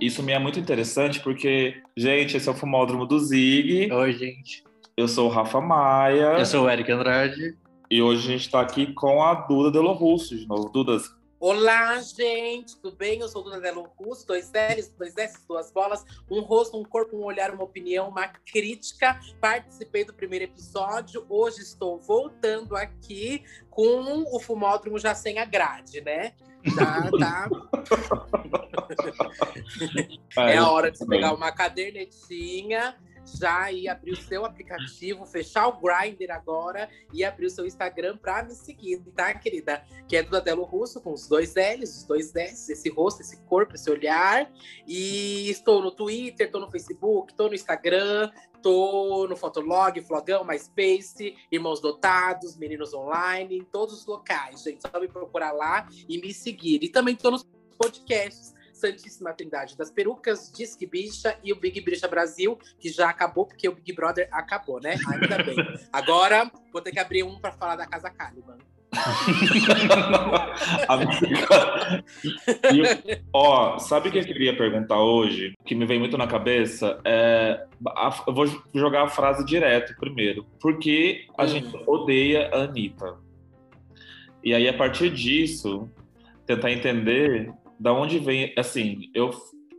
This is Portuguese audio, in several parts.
Isso me é muito interessante porque, gente, esse é o Fumódromo do Zig. Oi, gente. Eu sou o Rafa Maia. Eu sou o Eric Andrade. E hoje a gente está aqui com a Duda Delo Russo de novo. Dudas, Olá, gente, tudo bem? Eu sou Duda Delo Russo, dois L's, dois S, duas bolas, um rosto, um corpo, um olhar, uma opinião, uma crítica. Participei do primeiro episódio, hoje estou voltando aqui com o fumódromo já sem a grade, né? Já tá. é a hora de pegar uma cadernetinha já ir abrir o seu aplicativo, fechar o Grindr agora e abrir o seu Instagram para me seguir, tá, querida? Que é do Adelo Russo, com os dois L's, os dois S, esse rosto, esse corpo, esse olhar. E estou no Twitter, estou no Facebook, estou no Instagram, estou no Fotolog, Flogão, MySpace, Irmãos Dotados, Meninos Online, em todos os locais, gente. Só me procurar lá e me seguir. E também estou nos podcasts Santíssima Trindade das Perucas, Disque Bicha e o Big Bicha Brasil, que já acabou, porque o Big Brother acabou, né? Ainda bem. Agora vou ter que abrir um para falar da Casa Caliban. e, ó, sabe o que eu queria perguntar hoje? Que me vem muito na cabeça? É, a, eu vou jogar a frase direto primeiro. Por que a hum. gente odeia a Anitta? E aí, a partir disso, tentar entender da onde vem, assim, eu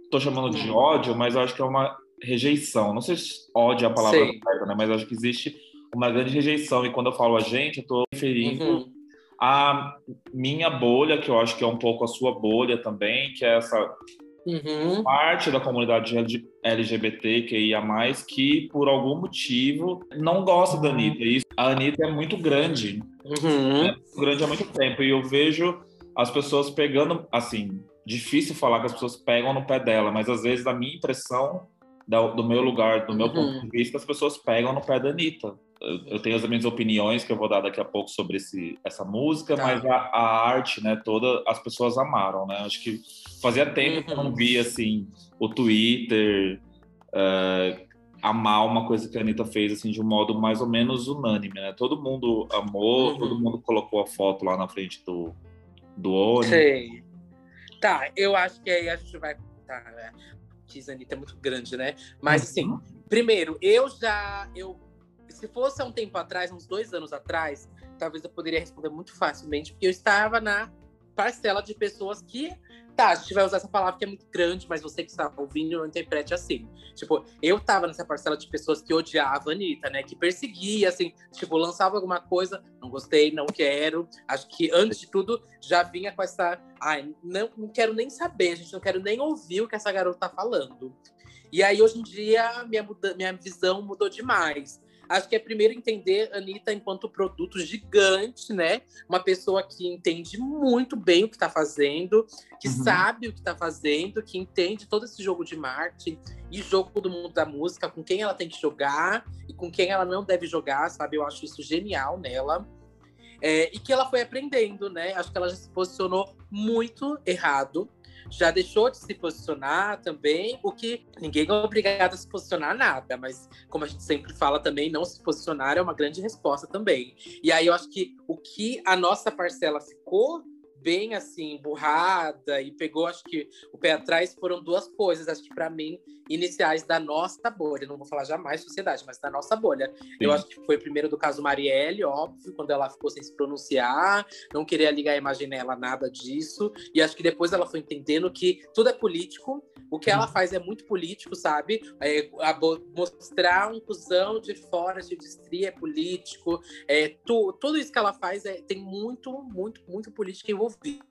tô chamando de ódio, mas eu acho que é uma rejeição. Não sei se ódio é a palavra certa, né? Mas acho que existe uma grande rejeição. E quando eu falo a gente, eu tô referindo uhum. a minha bolha, que eu acho que é um pouco a sua bolha também, que é essa uhum. parte da comunidade LGBT que ia mais que por algum motivo não gosta da Anitta. E a Anitta é muito grande, uhum. é muito grande há muito tempo. E eu vejo as pessoas pegando, assim, difícil falar que as pessoas pegam no pé dela, mas às vezes a minha impressão do meu lugar, do meu uhum. ponto de vista, as pessoas pegam no pé da Anitta. Eu, eu, tenho as minhas opiniões que eu vou dar daqui a pouco sobre esse, essa música, tá. mas a, a, arte, né, toda, as pessoas amaram, né? Acho que fazia tempo uhum. que eu não uhum. via, assim, o Twitter uh, amar uma coisa que a Anitta fez, assim, de um modo mais ou menos unânime, né? Todo mundo amou, uhum. todo mundo colocou a foto lá na frente do, do ônibus. Sei. Tá, eu acho que aí a gente vai. Tá, né? Diz Anitta é muito grande, né? Mas assim, uhum. primeiro, eu já. Eu, se fosse há um tempo atrás, uns dois anos atrás, talvez eu poderia responder muito facilmente, porque eu estava na parcela de pessoas que Tá, gente vai usar essa palavra que é muito grande, mas você que está ouvindo interprete assim. Tipo, eu tava nessa parcela de pessoas que odiava a Anitta, né? Que perseguia, assim, tipo, lançava alguma coisa, não gostei, não quero. Acho que, antes de tudo, já vinha com essa. Ai, não, não quero nem saber, a gente não quero nem ouvir o que essa garota tá falando. E aí, hoje em dia, minha, muda, minha visão mudou demais. Acho que é primeiro entender a Anitta enquanto produto gigante, né? Uma pessoa que entende muito bem o que está fazendo, que uhum. sabe o que está fazendo, que entende todo esse jogo de marketing e jogo do mundo da música, com quem ela tem que jogar e com quem ela não deve jogar, sabe? Eu acho isso genial nela. É, e que ela foi aprendendo, né? Acho que ela já se posicionou muito errado já deixou de se posicionar também, o que ninguém é obrigado a se posicionar nada, mas como a gente sempre fala também, não se posicionar é uma grande resposta também. E aí eu acho que o que a nossa parcela ficou bem assim, burrada e pegou, acho que o pé atrás foram duas coisas, acho que para mim, iniciais da nossa bolha. Não vou falar jamais sociedade, mas da nossa bolha. Sim. Eu acho que foi primeiro do caso Marielle, óbvio, quando ela ficou sem se pronunciar, não queria ligar a imagem nela, nada disso. E acho que depois ela foi entendendo que tudo é político, o que ela uhum. faz é muito político, sabe? É, a, mostrar um cuzão de fora de indústria é político. É, tu, tudo isso que ela faz é, tem muito, muito, muito política envolvida.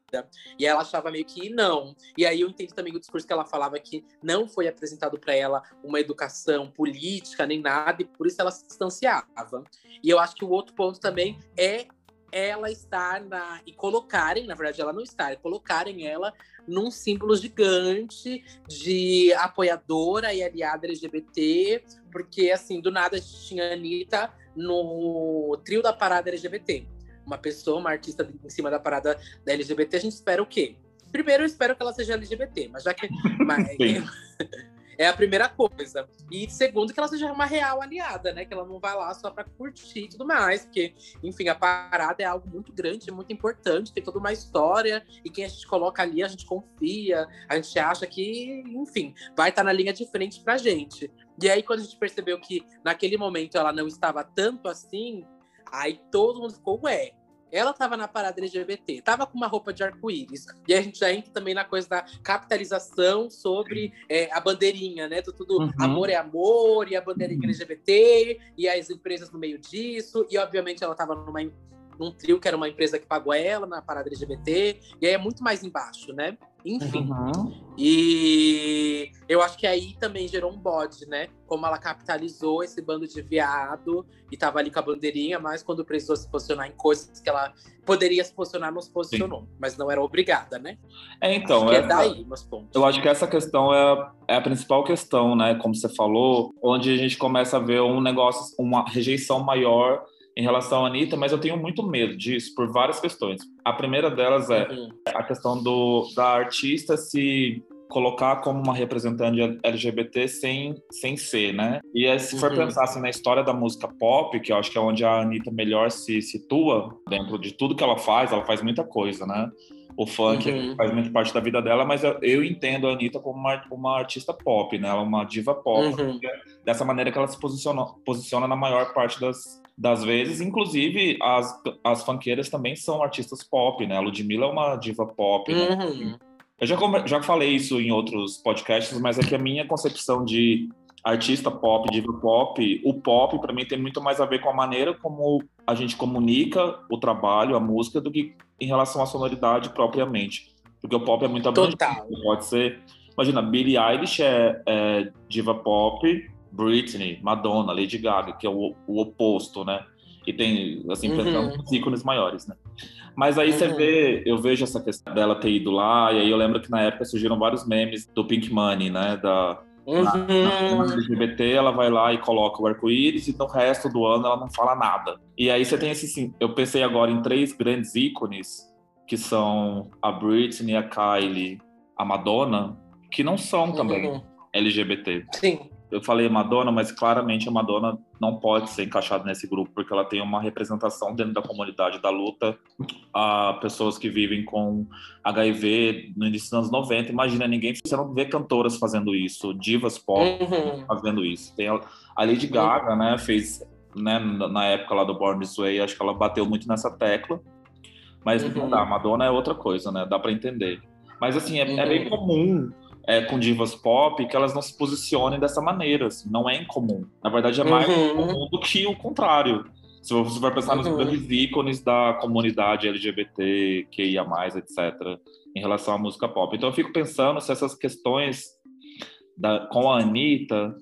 E ela achava meio que não. E aí eu entendi também o discurso que ela falava que não foi apresentado para ela uma educação política nem nada, e por isso ela se distanciava. E eu acho que o outro ponto também é ela estar na. e colocarem, na verdade, ela não estar, é colocarem ela num símbolo gigante de apoiadora e aliada LGBT, porque assim, do nada a gente tinha a Anitta no trio da parada LGBT uma pessoa, uma artista em cima da parada da LGBT, a gente espera o quê? Primeiro, eu espero que ela seja LGBT, mas já que. mas, É a primeira coisa. E segundo, que ela seja uma real aliada, né? Que ela não vai lá só pra curtir e tudo mais. Porque, enfim, a parada é algo muito grande, muito importante, tem toda uma história. E quem a gente coloca ali, a gente confia, a gente acha que, enfim, vai estar tá na linha de frente pra gente. E aí, quando a gente percebeu que naquele momento ela não estava tanto assim, aí todo mundo ficou, ué, ela estava na parada LGBT, estava com uma roupa de arco-íris. E a gente já entra também na coisa da capitalização sobre é, a bandeirinha, né? Do tudo uhum. amor é amor, e a bandeirinha uhum. LGBT, e as empresas no meio disso. E, obviamente, ela estava numa num trio que era uma empresa que pagou ela na parada LGBT, e aí é muito mais embaixo, né? Enfim. Uhum. E eu acho que aí também gerou um bode, né? Como ela capitalizou esse bando de viado e tava ali com a bandeirinha, mas quando precisou se posicionar em coisas que ela poderia se posicionar, não se posicionou. Sim. Mas não era obrigada, né? É, então. é, é daí meus pontos. Eu acho que essa questão é, é a principal questão, né? Como você falou, onde a gente começa a ver um negócio, uma rejeição maior em relação à Anitta, mas eu tenho muito medo disso por várias questões. A primeira delas é uhum. a questão do, da artista se colocar como uma representante LGBT sem, sem ser, né? E se for uhum. pensar assim, na história da música pop, que eu acho que é onde a Anitta melhor se situa, dentro de tudo que ela faz, ela faz muita coisa, né? O funk uhum. faz muito parte da vida dela, mas eu, eu entendo a Anitta como uma, uma, artista pop, né? Ela é uma diva pop. Uhum. Dessa maneira que ela se posiciona, posiciona na maior parte das, das vezes. Inclusive, as, as funkeiras também são artistas pop, né? A Ludmilla é uma diva pop. Né? Uhum. Né? Eu já, já falei isso em outros podcasts, mas é que a minha concepção de artista pop, diva pop, o pop para mim tem muito mais a ver com a maneira como a gente comunica o trabalho, a música, do que em relação à sonoridade propriamente. Porque o pop é muito abrangente. Pode ser. Imagina, Billie Eilish é, é diva pop, Britney, Madonna, Lady Gaga, que é o, o oposto, né? E tem, assim, uhum. ícones maiores, né? Mas aí uhum. você vê, eu vejo essa questão dela ter ido lá, e aí eu lembro que na época surgiram vários memes do Pink Money, né? Da, uhum. na, na, LGBT, ela vai lá e coloca o arco-íris, e no resto do ano ela não fala nada. E aí você tem esse, sim, eu pensei agora em três grandes ícones, que são a Britney, a Kylie, a Madonna, que não são também uhum. LGBT. Sim eu falei Madonna, mas claramente a Madonna não pode ser encaixada nesse grupo, porque ela tem uma representação dentro da comunidade da luta a pessoas que vivem com HIV no início dos anos 90. Imagina, ninguém, você não vê cantoras fazendo isso, divas pop uhum. fazendo isso. Tem a, a Lady Gaga, uhum. né, fez, né, na época lá do Born This Way, acho que ela bateu muito nessa tecla, mas uhum. não dá, Madonna é outra coisa, né, dá para entender. Mas assim, é, é bem uhum. comum é, com divas pop que elas não se posicionem dessa maneira. Assim, não é incomum. Na verdade, é mais uhum. comum do que o contrário. Se você vai pensar nos uhum. grandes ícones da comunidade LGBT, QIA, etc., em relação à música pop. Então, eu fico pensando se essas questões da, com a Anitta,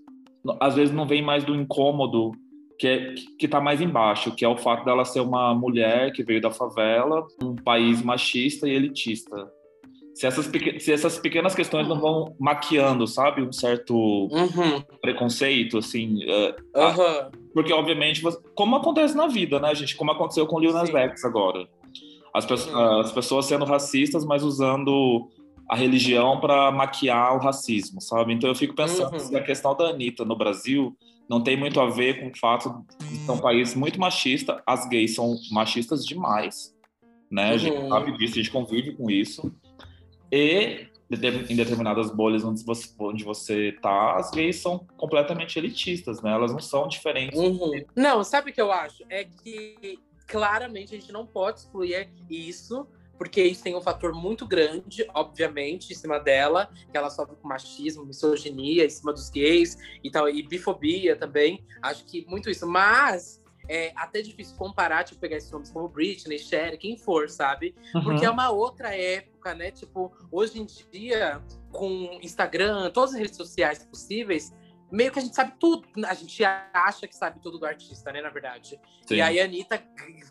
às vezes não vem mais do incômodo que, é, que tá mais embaixo, que é o fato dela ser uma mulher que veio da favela, um país machista e elitista se essas, se essas pequenas questões não vão maquiando, sabe, um certo uhum. preconceito, assim. Uh, uhum. porque, obviamente, como acontece na vida, né, gente? Como aconteceu com o Lil Nas X agora. As, pe uhum. as pessoas sendo racistas, mas usando a religião para maquiar o racismo, sabe? Então eu fico pensando se a questão da Anitta no Brasil não tem muito a ver com o fato de ser um país muito machista, as gays são machistas demais, né? A gente sabe disso, a gente convive com isso. E em determinadas bolhas onde você, onde você tá, as gays são completamente elitistas, né? Elas não são diferentes. Uhum. Não, sabe o que eu acho? É que claramente a gente não pode excluir isso, porque isso tem um fator muito grande, obviamente, em cima dela, que ela sofre com machismo, misoginia em cima dos gays e tal, e bifobia também. Acho que muito isso. Mas é até difícil comparar, tipo, pegar esses nomes como Britney, Cher, quem for, sabe? Uhum. Porque é uma outra época, né? Tipo, hoje em dia, com Instagram, todas as redes sociais possíveis, meio que a gente sabe tudo. A gente acha que sabe tudo do artista, né? Na verdade. Sim. E aí a Anitta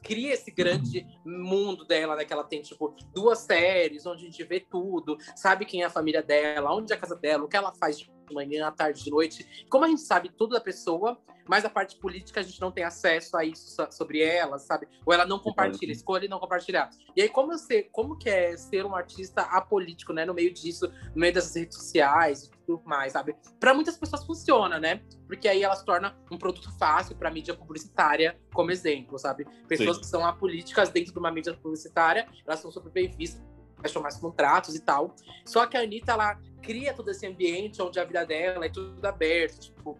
cria esse grande mundo dela, né? Que ela tem, tipo, duas séries onde a gente vê tudo, sabe quem é a família dela, onde é a casa dela, o que ela faz de de manhã, à tarde, de noite. Como a gente sabe tudo da pessoa, mas a parte política a gente não tem acesso a isso sobre ela, sabe? Ou ela não compartilha, escolhe não compartilhar. E aí, como, sei, como que é ser um artista apolítico, né? No meio disso, no meio das redes sociais e tudo mais, sabe? Para muitas pessoas funciona, né? Porque aí ela se torna um produto fácil para mídia publicitária, como exemplo, sabe? Pessoas Sim. que são apolíticas dentro de uma mídia publicitária, elas são super bem vistas fecham mais contratos e tal. Só que a Anitta, ela cria todo esse ambiente onde a vida dela é tudo aberto, tipo,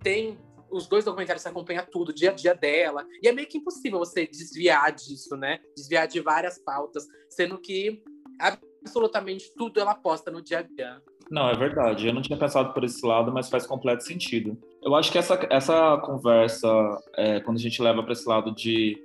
tem os dois documentários acompanham tudo, o dia a dia dela. E é meio que impossível você desviar disso, né? Desviar de várias pautas, sendo que absolutamente tudo ela posta no dia a dia. Não, é verdade. Eu não tinha pensado por esse lado, mas faz completo sentido. Eu acho que essa, essa conversa, é, quando a gente leva para esse lado de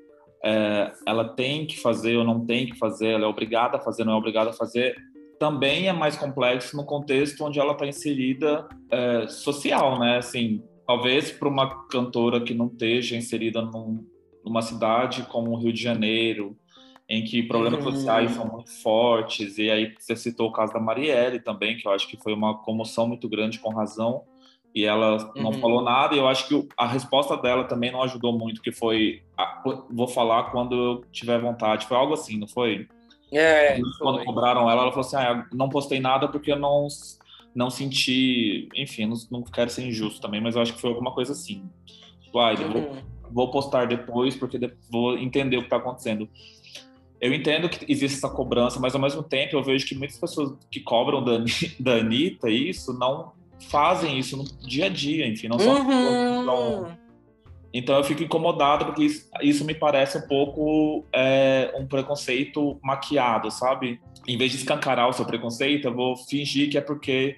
é, ela tem que fazer ou não tem que fazer, ela é obrigada a fazer, não é obrigada a fazer, também é mais complexo no contexto onde ela está inserida é, social, né? Assim, talvez para uma cantora que não esteja inserida num, numa cidade como o Rio de Janeiro, em que problemas uhum. sociais são muito fortes, e aí você citou o caso da Marielle também, que eu acho que foi uma comoção muito grande com razão, e ela não uhum. falou nada, e eu acho que a resposta dela também não ajudou muito, que foi, vou falar quando eu tiver vontade, foi algo assim, não foi? É, quando foi. cobraram ela, ela falou assim, ah, não postei nada porque eu não não senti, enfim, não, não, quero ser injusto também, mas eu acho que foi alguma coisa assim. Tipo, ah, uhum. vou, vou, postar depois porque vou entender o que está acontecendo. Eu entendo que existe essa cobrança, mas ao mesmo tempo eu vejo que muitas pessoas que cobram da, da Anitta isso não fazem isso no dia a dia, enfim, não são uhum. Então eu fico incomodado porque isso, isso me parece um pouco é, um preconceito maquiado, sabe? Em vez de escancarar o seu preconceito, eu vou fingir que é porque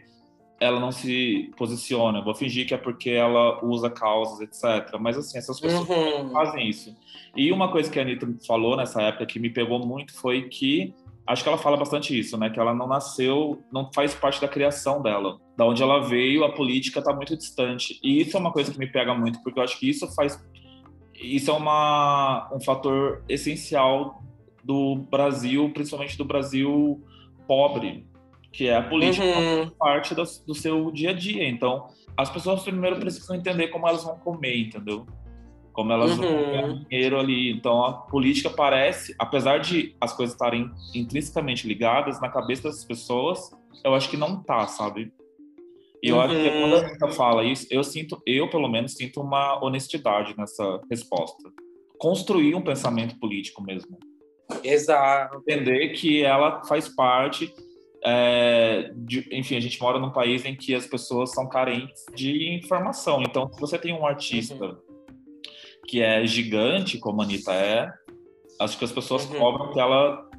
ela não se posiciona, eu vou fingir que é porque ela usa causas, etc. Mas assim, essas pessoas uhum. fazem isso. E uma coisa que a Anitta falou nessa época que me pegou muito foi que acho que ela fala bastante isso, né? Que ela não nasceu, não faz parte da criação dela. Da onde ela veio, a política está muito distante. E isso é uma coisa que me pega muito, porque eu acho que isso faz. Isso é uma, um fator essencial do Brasil, principalmente do Brasil pobre, que é a política uhum. parte do, do seu dia a dia. Então, as pessoas primeiro precisam entender como elas vão comer, entendeu? Como elas uhum. vão ganhar dinheiro ali. Então a política parece, apesar de as coisas estarem intrinsecamente ligadas na cabeça das pessoas, eu acho que não tá, sabe? E eu uhum. acho que quando a gente fala isso, eu sinto, eu pelo menos sinto uma honestidade nessa resposta. Construir um pensamento político mesmo. Exato. Entender que ela faz parte é, de, enfim, a gente mora num país em que as pessoas são carentes de informação. Então, se você tem um artista uhum que é gigante, como a Anitta é, acho que as pessoas uhum. cobram que ela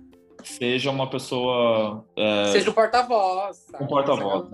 seja uma pessoa. É... Seja um porta-voz. Um porta-voz.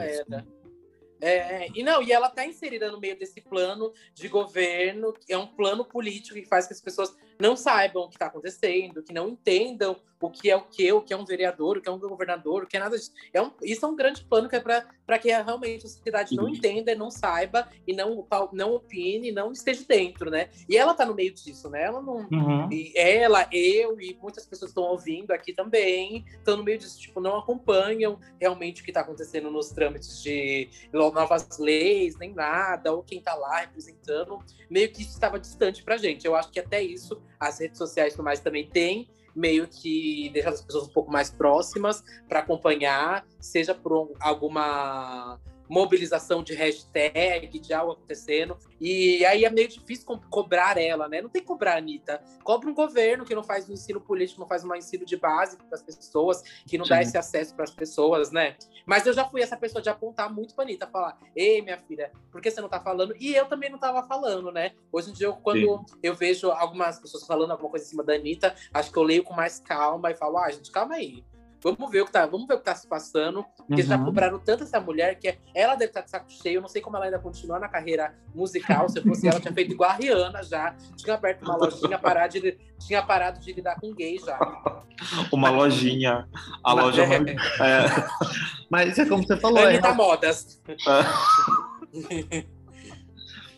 É, e não, e ela está inserida no meio desse plano de governo, é um plano político que faz que as pessoas não saibam o que está acontecendo, que não entendam o que é o que, o que é um vereador, o que é um governador, o que é nada disso. É um, isso é um grande plano que é para que realmente a sociedade não entenda, não saiba e não, não opine, não esteja dentro, né? E ela está no meio disso, né? Ela não. Uhum. E ela, eu e muitas pessoas estão ouvindo aqui também, estão no meio disso, tipo, não acompanham realmente o que está acontecendo nos trâmites de novas leis, nem nada, ou quem está lá representando, meio que isso estava distante pra gente. Eu acho que até isso as redes sociais e mais também têm meio que deixar as pessoas um pouco mais próximas para acompanhar, seja por alguma mobilização de hashtag, de algo acontecendo. E aí é meio difícil co cobrar ela, né? Não tem que cobrar a Anitta. Cobra um governo que não faz um ensino político, não faz um ensino de base para as pessoas, que não Sim. dá esse acesso para as pessoas, né? Mas eu já fui essa pessoa de apontar muito pra Anitta, falar: Ei, minha filha, por que você não tá falando? E eu também não tava falando, né? Hoje em dia, quando Sim. eu vejo algumas pessoas falando alguma coisa em cima da Anitta, acho que eu leio com mais calma e falo: Ah, gente, calma aí Vamos ver o que tá, vamos ver o que tá se passando. Porque uhum. já cobraram tanto essa mulher que ela deve estar tá de saco cheio. Eu não sei como ela ainda continua na carreira musical. Se fosse ela, tinha feito igual a Rihanna já. Tinha aberto uma lojinha, parar de, tinha parado de lidar com gay já. uma lojinha. A Mas, loja. É. É. Mas é como você falou. Anitta é... Modas. É.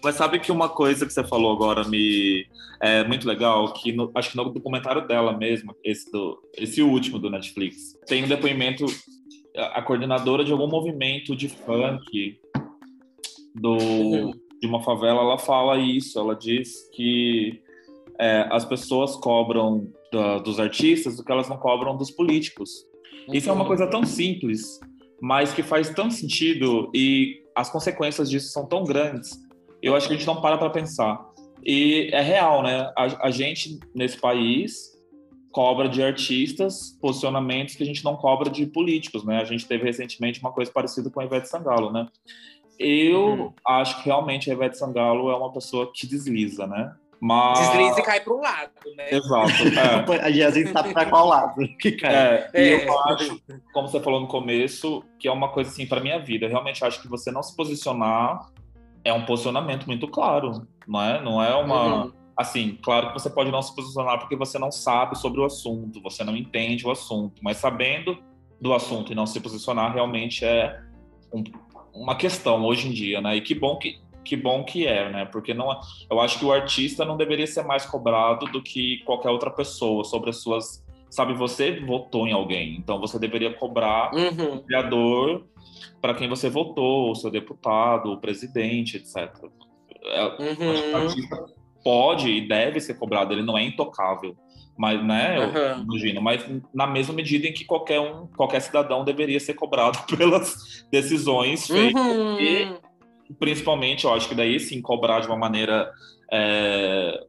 Mas sabe que uma coisa que você falou agora me é muito legal, que no, acho que no documentário dela mesmo, esse, do, esse último do Netflix, tem um depoimento, a, coordenadora de algum movimento de funk do, de uma favela, ela fala isso. Ela diz que é, as pessoas cobram da- dos artistas o que elas não cobram dos políticos. Isso é uma Uhum. coisa tão simples, mas que faz tanto sentido e as consequências disso são tão grandes. Eu acho que a gente não para para pensar. E é real, né? A, a gente, nesse país, cobra de artistas posicionamentos que a gente não cobra de políticos, né? A gente teve recentemente uma coisa parecida com a Ivete Sangalo, né? Eu Uhum. acho que realmente a Ivete Sangalo é uma pessoa que desliza, né? Mas... Desliza e cai para um lado, né? Exato. é. A Jéssica sabe pra qual lado que cai. É, e É. eu acho, como você falou no começo, que é uma coisa assim para minha vida. Eu realmente acho que você não se posicionar é um posicionamento muito claro, não é? Não é uma Uhum. assim, claro que você pode não se posicionar porque você não sabe sobre o assunto, você não entende o assunto, mas sabendo do assunto e não se posicionar realmente é um- uma questão hoje em dia, né? E que bom que que bom que é, né? Porque não, eu acho que o artista não deveria ser mais cobrado do que qualquer outra pessoa sobre as suas, sabe? Você votou em alguém, então você deveria cobrar Uhum. o vereador para quem você votou, o seu deputado, o presidente, etc. É, o Uhum. artista pode e deve ser cobrado, ele não é intocável. Mas, né, eu Aham. imagino, mas na mesma medida em que qualquer um, qualquer cidadão deveria ser cobrado pelas decisões feitas, Uhum. e- principalmente, eu acho que daí sim cobrar de uma maneira é,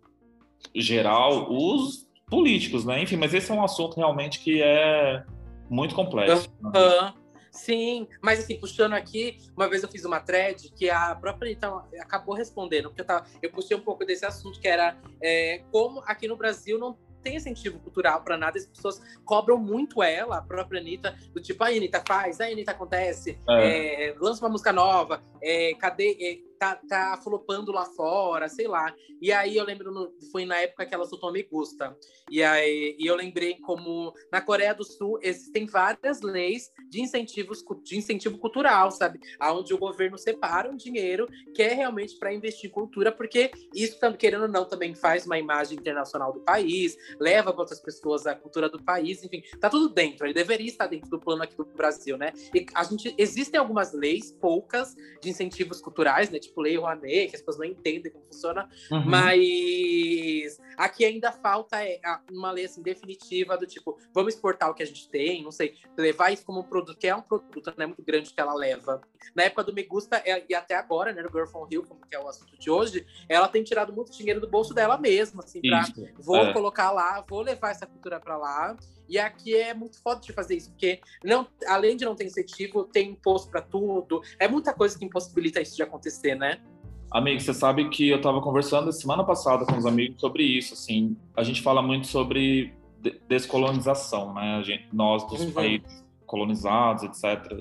geral os políticos, né? Enfim, mas esse é um assunto realmente que é muito complexo. né? Sim, mas assim, puxando aqui, uma vez eu fiz uma thread que a própria Anitta acabou respondendo, porque eu, tava, eu puxei um pouco desse assunto, que era é, como aqui no Brasil não tem incentivo cultural para nada, as pessoas cobram muito ela, a própria Anitta, do tipo, a Anitta faz, a Anitta acontece, é, lança uma música nova, é, cadê, é, tá, tá flopando lá fora, sei lá. E aí eu lembro, no- foi na época que ela soltou Me Gusta, e aí e eu lembrei como na Coreia do Sul existem várias leis de incentivos de incentivo cultural, sabe? Aonde o governo separa um dinheiro que é realmente para investir em cultura, porque isso querendo ou não também faz uma imagem internacional do país, leva para outras pessoas a cultura do país, enfim, tá tudo dentro. Ele deveria estar dentro do plano aqui do Brasil, né? E a gente existem algumas leis, poucas de incentivos culturais, né? Tipo lei Rouanet, que as pessoas não entendem como funciona, Uhum. mas aqui ainda falta é, uma lei assim, definitiva do tipo, vamos exportar o que a gente tem, não sei, levar isso como um produto, que é um produto né, muito grande que ela leva. Na época do Me Gusta, é- e até agora, né, no Girl from Rio, como que é o assunto de hoje, ela tem tirado muito dinheiro do bolso dela mesma, assim, pra Isso. vou É. colocar lá, vou levar essa cultura pra lá. E aqui é muito foda de fazer isso, porque não, além de não ter incentivo, tem imposto pra tudo. É muita coisa que impossibilita isso de acontecer, né? Amigo, você sabe que eu estava conversando semana passada com os amigos sobre isso, assim, a gente fala muito sobre de- descolonização, né? A gente, nós dos Uhum. países colonizados, etc.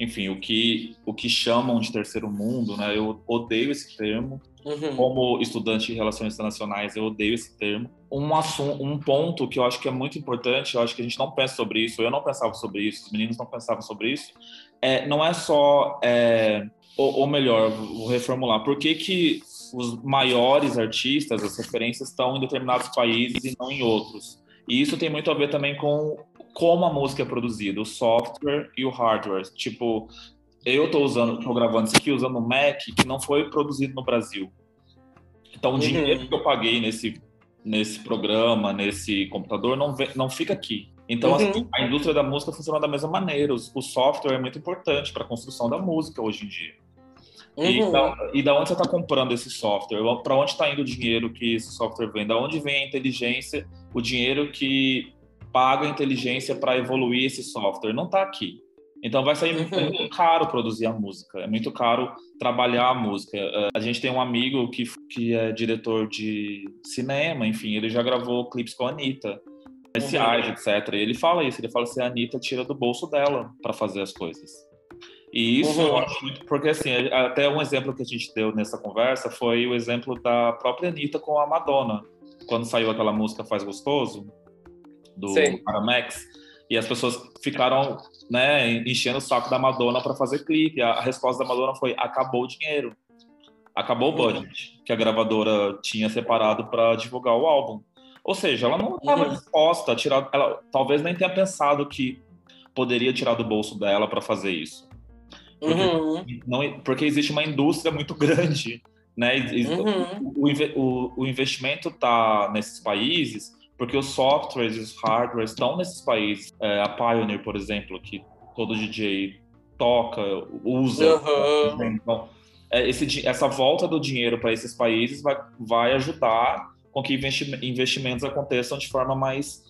Enfim, o que o que chamam de terceiro mundo, né? Eu odeio esse termo. Uhum. Como estudante de relações internacionais, eu odeio esse termo. Um assunto, um ponto que eu acho que é muito importante, eu acho que a gente não pensa sobre isso, eu não pensava sobre isso, os meninos não pensavam sobre isso. É, não é só é, ou, ou melhor, vou reformular, por que, que os maiores artistas, as referências estão em determinados países e não em outros? E isso tem muito a ver também com como a música é produzida, o software e o hardware. Tipo, eu tô usando, tô gravando isso aqui usando um Mac que não foi produzido no Brasil. Então, o Uhum. dinheiro que eu paguei nesse, nesse programa, nesse computador, não, não fica aqui. Então, Uhum. assim, a indústria da música funciona da mesma maneira. O, software é muito importante para a construção da música hoje em dia. E, Uhum. da, e da onde você está comprando esse software? Para onde está indo o dinheiro que esse software vem? Da onde vem a inteligência, o dinheiro que paga a inteligência para evoluir esse software? Não está aqui. Então vai sair Uhum. é muito caro produzir a música, é muito caro trabalhar a música. Eh, A gente tem um amigo que, que é diretor de cinema, enfim, ele já gravou clipes com a Anitta, comerciais, etc. E ele fala isso, ele fala assim, a Anitta tira do bolso dela para fazer as coisas. E isso Uhum. eu acho muito, porque assim, até um exemplo que a gente deu nessa conversa foi o exemplo da própria Anitta com a Madonna, quando saiu aquela música Faz Gostoso, do Sei. Aramex, e as pessoas ficaram né, enchendo o saco da Madonna para fazer clipe. A, resposta da Madonna foi: acabou o dinheiro, acabou o budget que a gravadora tinha separado para divulgar o álbum. Ou seja, ela não estava Uhum. disposta a tirar, ela talvez nem tenha pensado que poderia tirar do bolso dela para fazer isso. Porque, Uhum. não, porque existe uma indústria muito grande, né? Uhum. o, o- o investimento está nesses países porque os softwares e os hardwares estão nesses países. É, a Pioneer, por exemplo, que todo DJ toca, usa. Uhum. Então, é, esse essa volta do dinheiro para esses países vai, vai ajudar com que investi- investimentos aconteçam de forma mais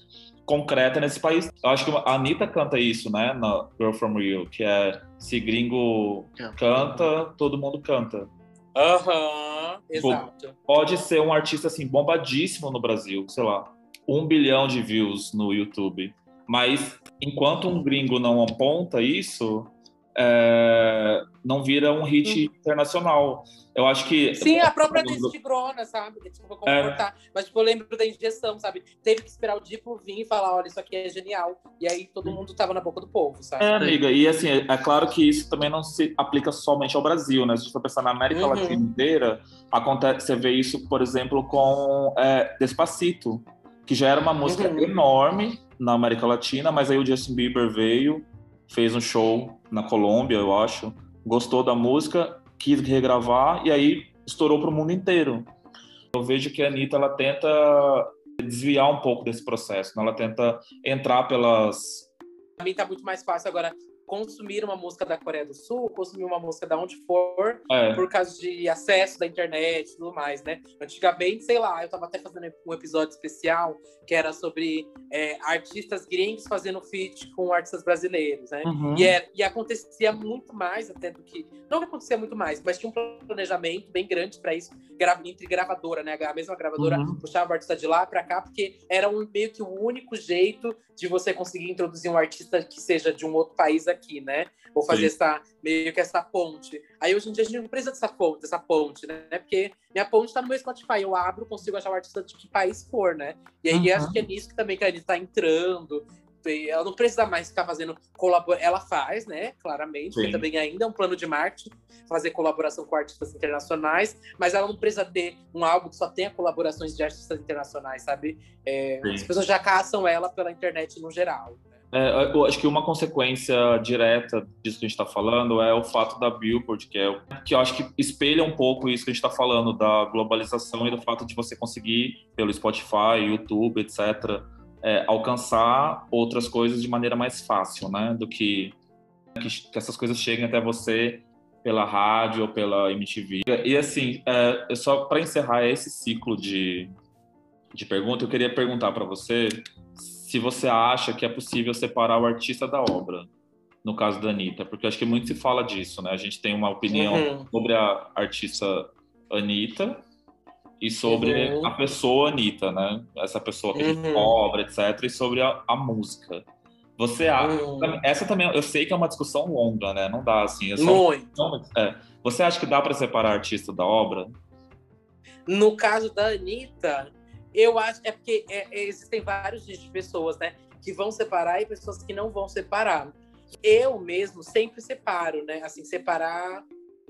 concreta nesse país. Eu acho que a Anitta canta isso, né, na Girl From Rio, que é se gringo canta, todo mundo canta. Aham, Tipo, exato. Pode ser um artista assim bombadíssimo no Brasil, sei lá, um bilhão de views no YouTube, mas enquanto um gringo não aponta isso, é, não vira um hit internacional. Eu acho que Sim, a própria Nancy Tigrona, sabe? Desculpa como É. Mas, tipo, eu lembro da injeção, sabe? Teve que esperar o Diplo vir e falar, olha, isso aqui é genial. E aí todo mundo tava na boca do povo, sabe? É, amiga, e assim, é, é claro que isso também não se aplica somente ao Brasil, né? Se a gente for pensar na América Uhum. Latina inteira, acontece, você vê isso, por exemplo, com é, Despacito, que já era uma música Uhum. enorme na América Latina, mas aí o Justin Bieber veio, fez um show na Colômbia, eu acho, gostou da música, quis regravar e aí estourou para o mundo inteiro. Eu vejo que a Anitta, ela tenta desviar um pouco desse processo, né? ela tenta entrar pelas Pra mim tá muito mais fácil agora consumir uma música da Coreia do Sul, consumir uma música da onde for, é, por causa de acesso da internet e tudo mais, né? Antigamente, sei lá, eu tava até fazendo um episódio especial que era sobre é, artistas gringos fazendo feat com artistas brasileiros, né? Uhum. E, é- e acontecia muito mais até do que. Não que acontecia muito mais, mas tinha um planejamento bem grande para isso, entre gravadora, né? A mesma gravadora Uhum. puxava o artista de lá para cá, porque era um, meio que o único jeito de você conseguir introduzir um artista que seja de um outro país aqui, né? Ou fazer Sim. essa meio que essa ponte. Aí hoje em dia a gente não precisa dessa ponte, dessa ponte, né? Porque minha ponte tá no meu Spotify, eu abro, consigo achar o artista de que país for, né? E aí Uhum. acho que é nisso que também que a Anitta tá entrando. Ela não precisa mais ficar fazendo colaboração. Ela faz, né? Claramente. Sim. também ainda é um plano de marketing fazer colaboração com artistas internacionais, mas ela não precisa ter um álbum que só tenha colaborações de artistas internacionais, sabe? É, as pessoas já caçam ela pela internet no geral. É, eu acho que uma consequência direta disso que a gente está falando é o fato da Billboard, que é que eu acho que espelha um pouco isso que a gente está falando da globalização e do fato de você conseguir pelo Spotify, YouTube, etc, é, alcançar outras coisas de maneira mais fácil, né, do que que, que essas coisas cheguem até você pela rádio ou pela MTV. E assim, é, só para encerrar esse ciclo de de pergunta, eu queria perguntar para você se você acha que é possível separar o artista da obra, no caso da Anitta, porque acho que muito se fala disso, né? A gente tem uma opinião Uhum. sobre a artista Anitta e sobre Uhum. a pessoa Anitta, né? Essa pessoa que a gente Uhum. cobra, etc., e sobre a, a música. Você acha. Uhum. Essa também, eu sei que é uma discussão longa, né? Não dá assim. É só Muito. não, é. Você acha que dá para separar artista da obra? No caso da Anitta, eu acho. É porque é, é, existem vários tipos de pessoas, né? Que vão separar e pessoas que não vão separar. Eu mesmo sempre separo, né? Assim, separar.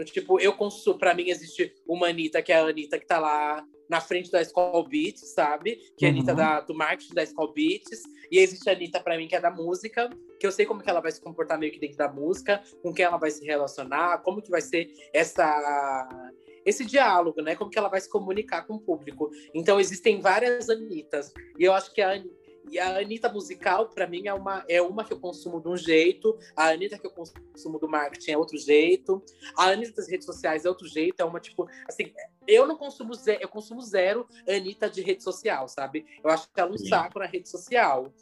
Tipo, eu consumo. Pra mim, existe uma Anitta, que é a Anitta que tá lá na frente da Skull Beats, sabe? Que é a Uhum. Anitta da, do marketing da Skull Beats. E existe a Anitta, pra mim, que é da música, que eu sei como que ela vai se comportar meio que dentro da música, com quem ela vai se relacionar, como que vai ser essa esse diálogo, né? Como que ela vai se comunicar com o público. Então existem várias Anitas. E eu acho que a, e a Anitta musical, para mim, é uma, é uma que eu consumo de um jeito, a Anitta que eu consumo do marketing é outro jeito, a Anitta das redes sociais é outro jeito, é uma tipo. Assim, eu não consumo zero, eu consumo zero Anitta de rede social, sabe? Eu acho que ela é um saco na rede social.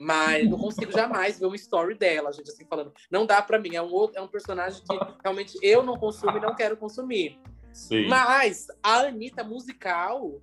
Mas não consigo jamais ver uma story dela, gente, assim, falando. Não dá pra mim, é um, outro, é um personagem que realmente eu não consumo e não quero consumir. Sim. Mas a Anitta musical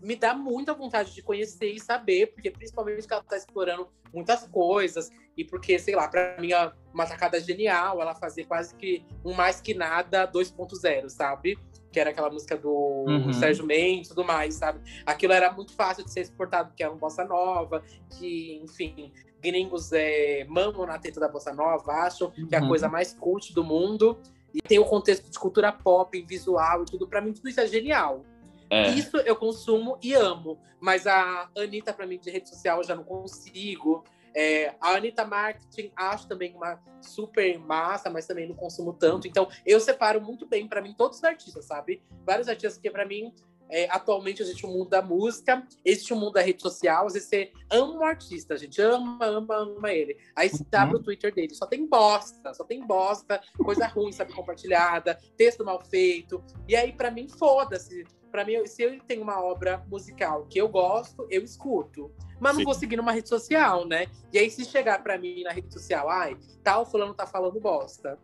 me dá muita vontade de conhecer e saber, porque principalmente que ela tá explorando muitas coisas, e porque, sei lá, pra mim é uma sacada genial ela fazer quase que um mais que nada 2.0, sabe? Que era aquela música do Uhum. Sérgio Mendes e tudo mais, sabe? Aquilo era muito fácil de ser exportado, porque era um bossa nova, que, enfim, gringos é, mamam na teta da bossa nova, acham que é a Uhum. coisa mais cult do mundo. E tem o contexto de cultura pop, visual e tudo. Pra mim, tudo isso é genial. É. Isso eu consumo e amo. Mas a Anitta, pra mim, de rede social, eu já não consigo. É, a Anitta Marketing acho também uma super massa, mas também não consumo tanto. Então, eu separo muito bem, para mim, todos os artistas, sabe? Vários artistas que, para mim, é, atualmente existe o um mundo da música, existe o um mundo da rede social. Às vezes você ama um artista, a gente ama, ama, ama ele. Aí você tá uhum. o Twitter dele, só tem bosta, só tem bosta, coisa ruim, sabe, compartilhada, texto mal feito. E aí, para mim, foda-se. Para mim, se eu tenho uma obra musical que eu gosto, eu escuto. Mas Sim. não vou seguir numa rede social, né? E aí, se chegar para mim na rede social, ai, tal fulano tá falando bosta.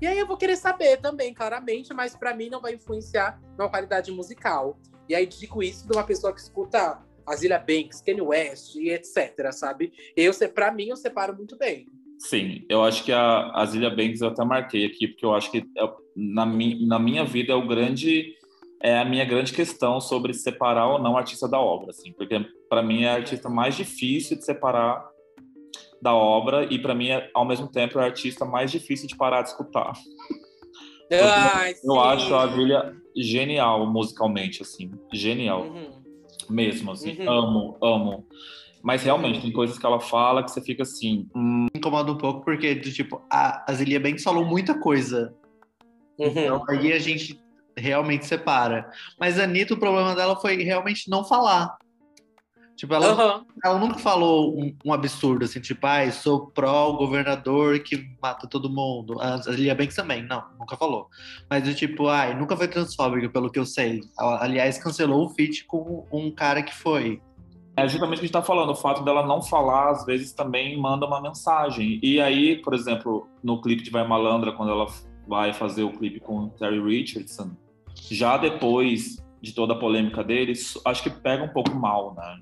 E aí eu vou querer saber também, claramente, mas para mim não vai influenciar na qualidade musical. E aí digo isso de uma pessoa que escuta Azilia Banks, Kanye West e etc, sabe? Eu, para mim, eu separo muito bem. Sim, eu acho que a Azilia Banks eu até marquei aqui, porque eu acho que é, na, mi, na minha vida é o grande é a minha grande questão sobre separar ou não artista da obra, assim, porque para mim é a artista mais difícil de separar da obra e para mim é, ao mesmo tempo é a artista mais difícil de parar de escutar. Ai, eu acho a Julia genial musicalmente, assim, genial. Uhum. Mesmo, assim, uhum. amo, amo. Mas realmente, uhum. tem coisas que ela fala que você fica assim. Hum... Incomoda um pouco, porque, tipo, a, a Zilia Banks falou muita coisa. Uhum. Então, aí a gente realmente separa. Mas a Anitta, o problema dela foi realmente não falar. Tipo, ela, uhum. ela nunca falou um, um, absurdo, assim, tipo, ai, sou pró-governador que mata todo mundo. A Lia Banks também, não, nunca falou. Mas, tipo, ai, nunca foi transfóbica, pelo que eu sei. Aliás, cancelou o feat com um cara que foi. É justamente o que a gente tá falando, o fato dela não falar, às vezes, também manda uma mensagem. E aí, por exemplo, no clipe de Vai Malandra, quando ela vai fazer o clipe com Terry Richardson, já depois de toda a polêmica deles, acho que pega um pouco mal, né?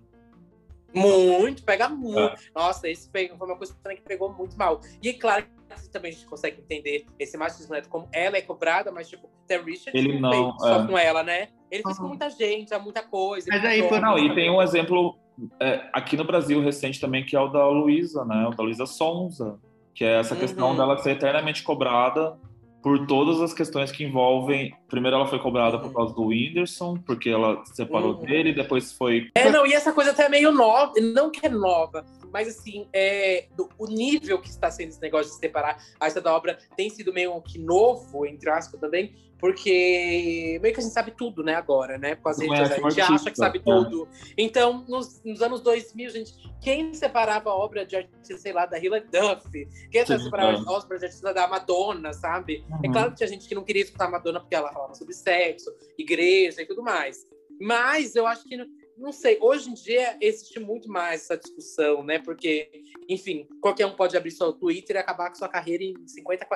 Muito, pega muito. É. Nossa, esse foi uma coisa também que pegou muito mal. E claro que também a gente consegue entender esse machismo, né? Como ela é cobrada, mas tipo, Terry Richard ele não, fez é. só com ela, né? Ele fez com muita gente, há muita coisa. Mas aí, foi, não, e tem um exemplo é, aqui no Brasil recente também, que é o da Luísa, né? O da Luísa Sonza, que é essa questão uhum. dela ser eternamente cobrada por todas as questões que envolvem. Primeiro, ela foi cobrada por causa do Whindersson, porque ela se separou uhum. dele, depois foi. É, não, e essa coisa até é meio nova, não que é nova, mas assim, é, do, o nível que está sendo esse negócio de se separar a essa da obra tem sido meio que novo, entre aspas, também, porque meio que a gente sabe tudo, né, agora, né? Com as redes sociais, a gente acha que sabe é. tudo. Então, nos, nos, anos 2000, gente, quem separava a obra de artista, sei lá, da Hilary Duff? Quem Sim, separava é. a obra de artista da Madonna, sabe? É uhum. É claro que tinha gente que não queria escutar a Madonna porque ela falava sobre sexo, igreja e tudo mais. Mas eu acho que não sei, hoje em dia existe muito mais essa discussão, né? Porque, enfim, qualquer um pode abrir seu Twitter e acabar com sua carreira em, 50,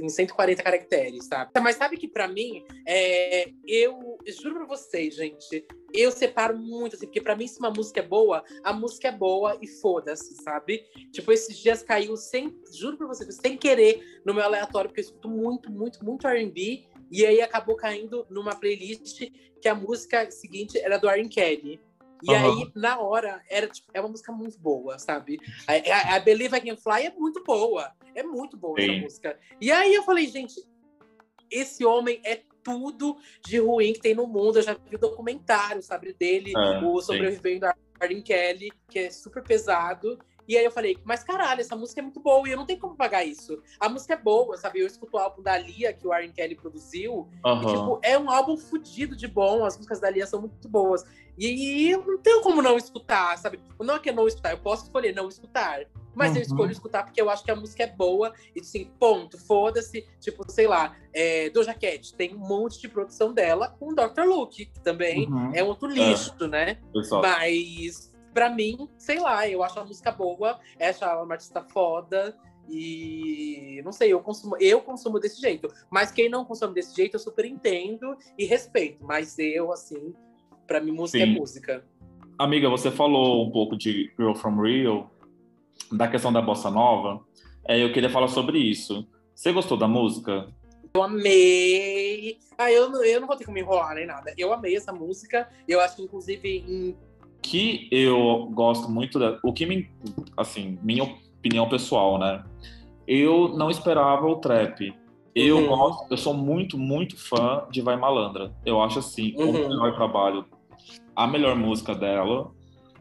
em 140 caracteres, sabe? Mas sabe que para mim, é, eu juro pra vocês, gente, eu separo muito, assim, porque pra mim, se uma música é boa, a música é boa e foda-se, sabe? Tipo, esses dias caiu sem, juro pra vocês, sem querer no meu aleatório, porque eu escuto muito, muito, muito RB. E aí acabou caindo numa playlist que a música seguinte era do Aaron Kelly. E uhum. aí, na hora, era tipo, é uma música muito boa, sabe? A, a, a Believe I Can Fly é muito boa. É muito boa Sim. essa música. E aí eu falei, gente, esse homem é tudo de ruim que tem no mundo. Eu já vi documentário, sabe, dele, é, o Sobrevivendo a Arlen Kelly, que é super pesado. E aí eu falei, mas caralho, essa música é muito boa e eu não tenho como pagar isso. A música é boa, sabe? Eu escuto o álbum da Lia, que o Aaron Kelly produziu, uhum. e, tipo, é um álbum fodido de bom, as músicas da Lia são muito boas. E, eu não tenho como não escutar, sabe? Não é que é não escutar, eu posso escolher não escutar. Mas uhum. eu escolho escutar porque eu acho que a música é boa e assim, ponto, foda-se. Tipo, sei lá, é, Doja Cat tem um monte de produção dela com o Dr. Luke, que também uhum. é outro lixo, é. né? Pessoal. Mas pra mim, sei lá, eu acho a música boa, acho ela uma artista foda. E não sei, eu consumo, eu consumo desse jeito. Mas quem não consome desse jeito, eu super entendo e respeito. Mas eu, assim, para mim, música é Sim. é música. Amiga, você falou um pouco de Girl from Rio, da questão da bossa nova. É, eu queria falar sobre isso. Você gostou da música? Eu amei. Ah, eu, eu não vou ter me enrolar nem nada. Eu amei essa música. Eu acho que, inclusive, em que eu gosto muito da, o que me assim minha opinião pessoal né eu não esperava o trap eu uhum. gosto eu sou muito muito fã de Vai Malandra eu acho assim uhum. o melhor trabalho a melhor música dela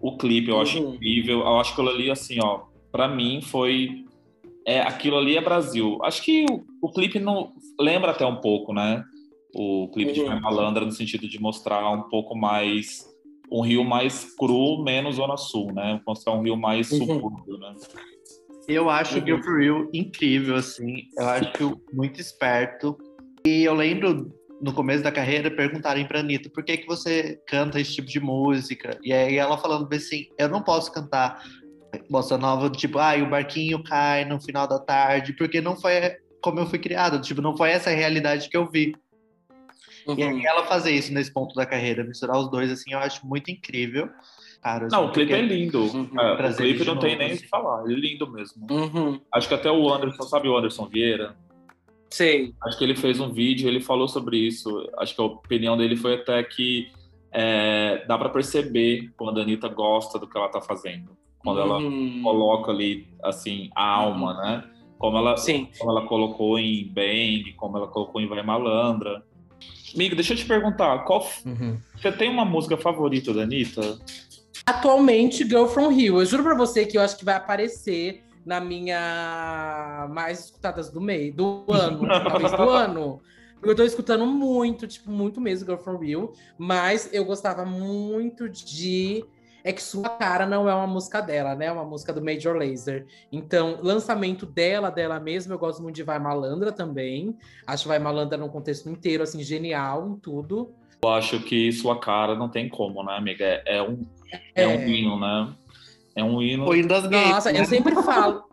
o clipe eu acho uhum. incrível eu acho que eu ali assim ó para mim foi é aquilo ali é Brasil. Acho que o, o clipe não lembra até um pouco, né? O clipe uhum. de Vai Malandra no sentido de mostrar um pouco mais um rio mais cru, menos zona sul, né? Mostrar um rio mais uhum. subúrbio, né? Eu acho uhum. o Real incrível, assim. Eu acho muito esperto. E eu lembro no começo da carreira perguntarem para Anitta por que que você canta esse tipo de música e aí ela falando assim eu não posso cantar bossa nova tipo ah o barquinho cai no final da tarde porque não foi como eu fui criada tipo não foi essa a realidade que eu vi uhum. e aí uhum. ela fazer isso nesse ponto da carreira misturar os dois assim eu acho muito incrível Cara, não, o clipe é lindo. Uhum. É, o clipe não tem nem o assim. que falar. Ele é lindo mesmo. Uhum. Acho que até o Anderson, sabe o Anderson Vieira? Sei. Acho que ele fez um vídeo, ele falou sobre isso. Acho que a opinião dele foi até que é, dá para perceber quando a Anitta gosta do que ela tá fazendo. Quando ela hum. coloca ali, assim, a alma, uhum. né? Como ela, Sim. como ela colocou em Bang, como ela colocou em Vai Malandra. Amigo, deixa eu te perguntar, qual... Uhum. Você tem uma música favorita da Anitta? Atualmente, Girl From Rio. Eu juro pra você que eu acho que vai aparecer na minha mais escutadas do mês, do ano, talvez do ano. Eu tô escutando muito, tipo, muito mesmo Girl From Real, mas eu gostava muito de é que Sua Cara não é uma música dela, né? É uma música do Major Lazer. Então, lançamento dela, dela mesma, eu gosto muito de Vai Malandra também. Acho Vai Malandra num contexto inteiro, assim, genial em tudo. Eu acho que Sua Cara não tem como, né, amiga? É, é um, é, é um hino, né? É um hino. O hino das gays. Nossa, né? eu sempre falo.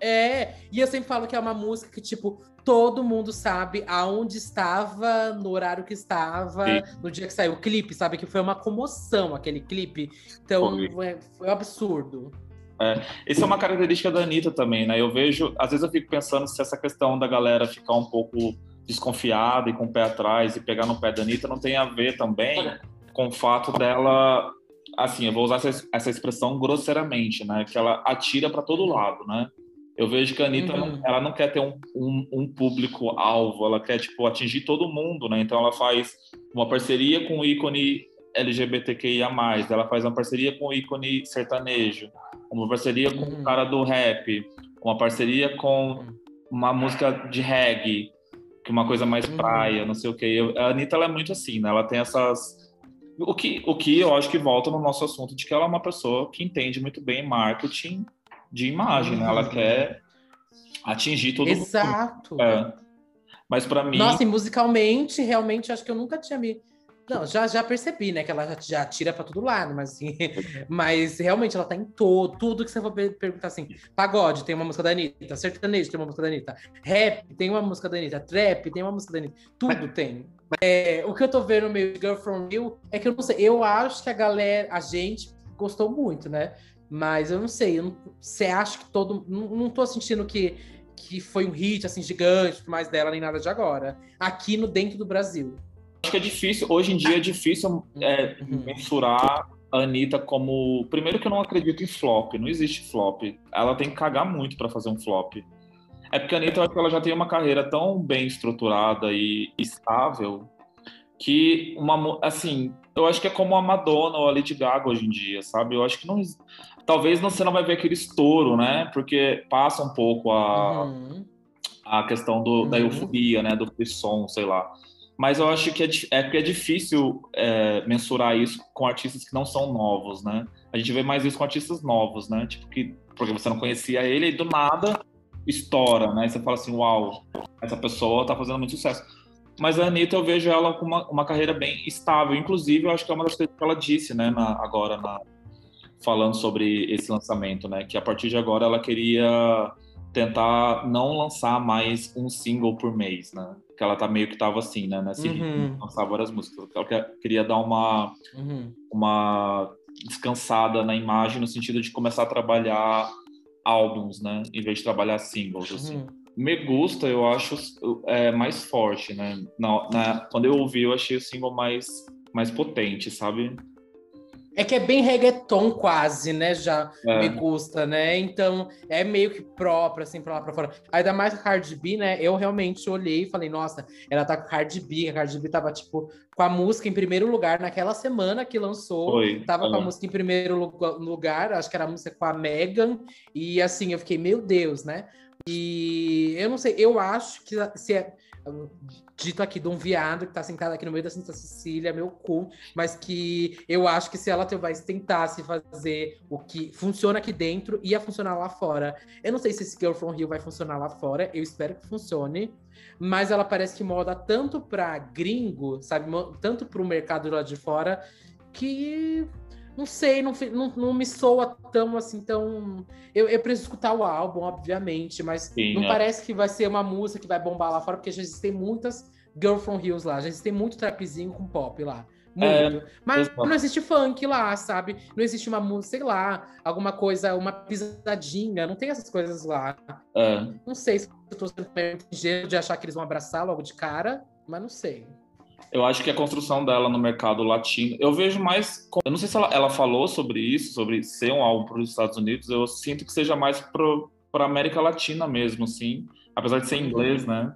É, e eu sempre falo que é uma música que, tipo, todo mundo sabe aonde estava, no horário que estava, Sim. no dia que saiu o clipe, sabe? Que foi uma comoção aquele clipe. Então, foi, foi um absurdo. É, isso é uma característica da Anitta também, né? Eu vejo, às vezes eu fico pensando se essa questão da galera ficar um pouco desconfiada e com o pé atrás e pegar no pé da Anitta não tem a ver também com o fato dela assim, eu vou usar essa, essa expressão grosseiramente, né? Que ela atira para todo lado, né? Eu vejo que a Anitta, uhum. ela não quer ter um, um, um público-alvo, ela quer, tipo, atingir todo mundo, né? Então ela faz uma parceria com o ícone LGBTQIA+, ela faz uma parceria com o ícone sertanejo, uma parceria com uhum. o cara do rap, uma parceria com uma música de reggae, que é uma coisa mais uhum. praia, não sei o quê. A Anitta, ela é muito assim, né? Ela tem essas o que, o que eu acho que volta no nosso assunto de que ela é uma pessoa que entende muito bem marketing de imagem, né? Ela uhum. quer atingir todo Exato. mundo. É. Mas para mim. Nossa, e musicalmente, realmente, acho que eu nunca tinha me. Não, já, já percebi, né? Que ela já, já tira para todo lado, mas assim. mas realmente ela tá em todo, tudo que você for perguntar assim. Pagode, tem uma música da Anitta. Sertanejo, tem uma música da Anitta. Rap, tem uma música da Anitta. Trap, tem uma música da Anitta. Tudo tem. É, o que eu tô vendo meio Girl From You é que eu não sei, eu acho que a galera, a gente gostou muito, né? Mas eu não sei, eu não, você acha que todo. Não, não tô sentindo que, que foi um hit assim gigante, mais dela, nem nada de agora. Aqui no dentro do Brasil. Acho que é difícil, hoje em dia é difícil é, uhum. mensurar a Anitta como. Primeiro que eu não acredito em flop, não existe flop. Ela tem que cagar muito para fazer um flop. É porque a Anitta, eu acho que ela já tem uma carreira tão bem estruturada e estável que uma assim, eu acho que é como a Madonna ou a Lady Gaga hoje em dia, sabe? Eu acho que não talvez você não vai ver aquele estouro, né? Porque passa um pouco a uhum. a questão do, uhum. da euforia, né, do frisson, sei lá. Mas eu acho que é, é, é difícil é, mensurar isso com artistas que não são novos, né? A gente vê mais isso com artistas novos, né? Tipo que porque você não conhecia ele e do nada estoura, né? E você fala assim, uau, essa pessoa tá fazendo muito sucesso. Mas a Anitta, eu vejo ela com uma, uma carreira bem estável. Inclusive, eu acho que é uma das coisas que ela disse, né, na, agora, na, falando sobre esse lançamento, né? Que a partir de agora ela queria tentar não lançar mais um single por mês, né? Que ela tá meio que tava assim, né? Nesse uhum. lançar várias músicas. Ela queria dar uma, uhum. uma descansada na imagem no sentido de começar a trabalhar álbuns, né? Em vez de trabalhar singles, assim. Uhum. Me Gusta, eu acho é, mais forte, né? Na, na, quando eu ouvi, eu achei o single mais, mais potente, sabe? É que é bem reggaeton quase, né? Já é. me custa, né? Então é meio que próprio, assim, pra lá pra fora. Ainda mais a Cardi B, né? Eu realmente olhei e falei, nossa, ela tá com a Cardi B. A Cardi B tava, tipo, com a música em primeiro lugar naquela semana que lançou. Foi. Tava com a música em primeiro lugar, acho que era a música com a Megan. E assim, eu fiquei, meu Deus, né? E eu não sei, eu acho que se é dito aqui de um viado que tá sentado aqui no meio da Santa Cecília, meu cu, mas que eu acho que se ela vai tentar se fazer o que funciona aqui dentro, ia funcionar lá fora. Eu não sei se esse Girl from Rio vai funcionar lá fora, eu espero que funcione, mas ela parece que moda tanto pra gringo, sabe, tanto pro mercado lá de fora, que não sei, não, não, não, me soa tão assim, tão. Eu, eu preciso escutar o álbum, obviamente, mas Sim, não é. parece que vai ser uma música que vai bombar lá fora, porque já existem muitas Girl from Hills lá, já existem muito trapzinho com pop lá. Muito. É, mas exatamente. não existe funk lá, sabe? Não existe uma música, sei lá, alguma coisa, uma pisadinha, não tem essas coisas lá. É. Não sei se eu tô sendo ingênuo de achar que eles vão abraçar logo de cara, mas não sei. Eu acho que a construção dela no mercado latino, eu vejo mais. Eu não sei se ela, ela falou sobre isso, sobre ser um álbum para os Estados Unidos. Eu sinto que seja mais para América Latina mesmo, sim. Apesar de ser em inglês, né?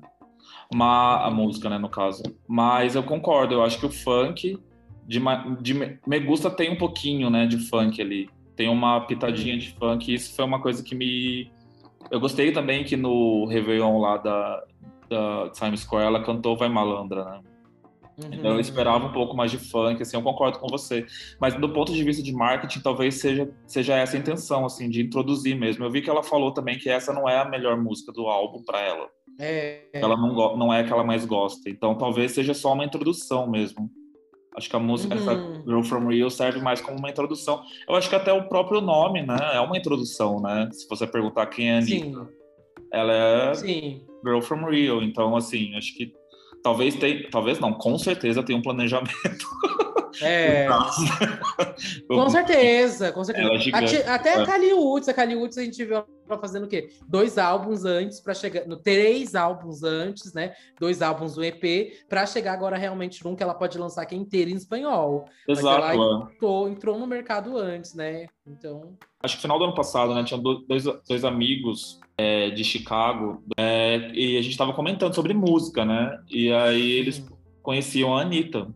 Uma, a música, né, no caso. Mas eu concordo, eu acho que o funk de, de Me Gusta tem um pouquinho, né, de funk ali. Tem uma pitadinha de funk, e isso foi uma coisa que me. Eu gostei também que no Réveillon lá da, da Times Square ela cantou Vai Malandra, né? Uhum. Então eu esperava um pouco mais de funk, assim, eu concordo com você. Mas do ponto de vista de marketing, talvez seja, seja essa a intenção, assim, de introduzir mesmo. Eu vi que ela falou também que essa não é a melhor música do álbum para ela. É, é. Ela não, não é a que ela mais gosta. Então talvez seja só uma introdução mesmo. Acho que a música, uhum. essa Girl From Rio serve mais como uma introdução. Eu acho que até o próprio nome, né, é uma introdução, né? Se você perguntar quem é a Anitta. Sim. Ela é Sim. Girl From Rio. Então, assim, acho que Talvez tenha, talvez não, com certeza tem um planejamento. É. com certeza, com certeza. É até a Kali Woods, a Kali Woods a gente viu ela fazendo o quê? Dois álbuns antes para chegar, no três álbuns antes, né? Dois álbuns do EP para chegar agora realmente num que ela pode lançar aqui inteiro em espanhol. Exato. Mas ela é. entrou, entrou no mercado antes, né? Então. Acho que final do ano passado, né? Tinha dois, dois amigos é, de Chicago é, e a gente estava comentando sobre música, né? E aí eles conheciam a Anitta.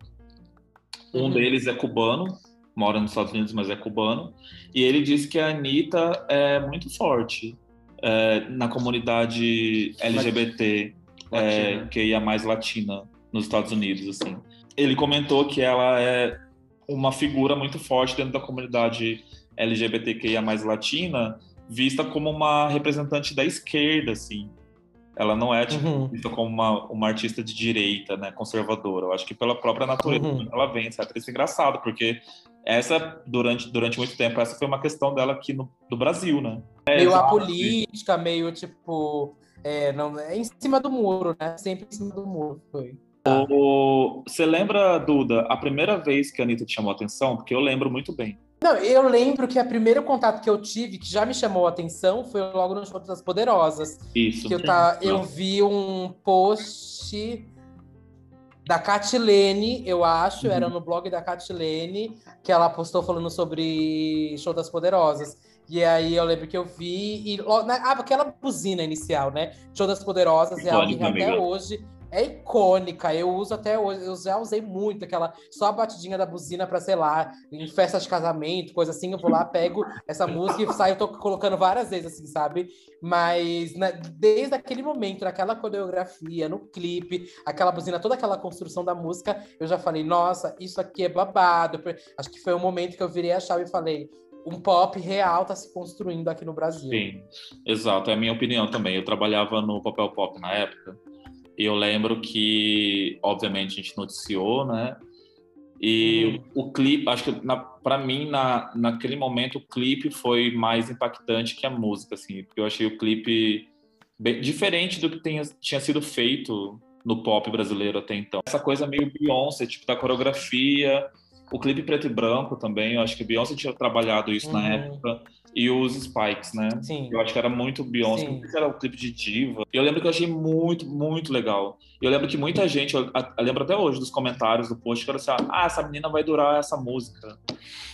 Um uhum. deles é cubano, mora nos Estados Unidos, mas é cubano. E ele disse que a Anitta é muito forte é, na comunidade LGBT, é, que ia mais latina nos Estados Unidos, assim. Ele comentou que ela é uma figura muito forte dentro da comunidade LGBTQIA mais latina, vista como uma representante da esquerda, assim. Ela não é tipo, uhum. vista como uma, uma artista de direita, né, conservadora. Eu acho que pela própria natureza uhum. ela vem, etc. Isso é engraçado, porque essa, durante, durante muito tempo, essa foi uma questão dela aqui no, do Brasil, né? É, meio a política, meio tipo. É, não, é em cima do muro, né? Sempre em cima do muro foi. Você lembra, Duda, a primeira vez que a Anitta te chamou a atenção? Porque eu lembro muito bem. Não, eu lembro que o primeiro contato que eu tive, que já me chamou a atenção, foi logo no Show das Poderosas. Isso. Que eu, tá, eu vi um post da Catilene, eu acho, uhum. era no blog da Catilene, que ela postou falando sobre Show das Poderosas. E aí eu lembro que eu vi, e, ah, aquela buzina inicial, né? Show das Poderosas é algo que até hoje é icônica. Eu uso até hoje, eu já usei muito aquela só a batidinha da buzina para sei lá, em festas de casamento, coisa assim, eu vou lá, pego essa música e saio tô colocando várias vezes assim, sabe? Mas né, desde aquele momento, naquela coreografia, no clipe, aquela buzina, toda aquela construção da música, eu já falei, nossa, isso aqui é babado. Acho que foi o momento que eu virei a chave e falei, um pop real está se construindo aqui no Brasil. Sim, exato, é a minha opinião também. Eu trabalhava no papel pop na época eu lembro que, obviamente, a gente noticiou, né? E uhum. o clipe, acho que para mim, na, naquele momento, o clipe foi mais impactante que a música, assim, porque eu achei o clipe bem, diferente do que tenha, tinha sido feito no pop brasileiro até então. Essa coisa meio Beyoncé, tipo, da coreografia, o clipe preto e branco também, eu acho que Beyoncé tinha trabalhado isso uhum. na época. E os Spikes, né? Sim. Eu acho que era muito Beyoncé, Sim. não sei se era o clipe de diva. Eu lembro que eu achei muito, muito legal. Eu lembro que muita gente, eu, eu lembro até hoje dos comentários do post, que era assim, ah, essa menina vai durar essa música.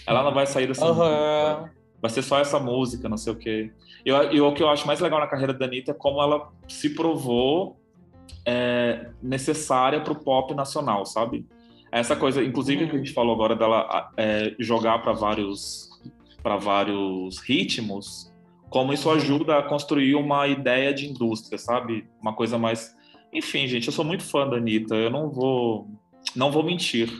Ela não vai sair dessa música. Aham. Vai ser só essa música, não sei o quê. E eu- o que eu acho mais legal na carreira da Anitta é como ela se provou é, necessária para o pop nacional, sabe? Essa coisa, inclusive, Uhum. que a gente falou agora dela é, jogar para vários, para vários ritmos, como isso ajuda a construir uma ideia de indústria, sabe? Uma coisa mais. Enfim, gente, eu sou muito fã da Anitta, eu não vou. Não vou mentir.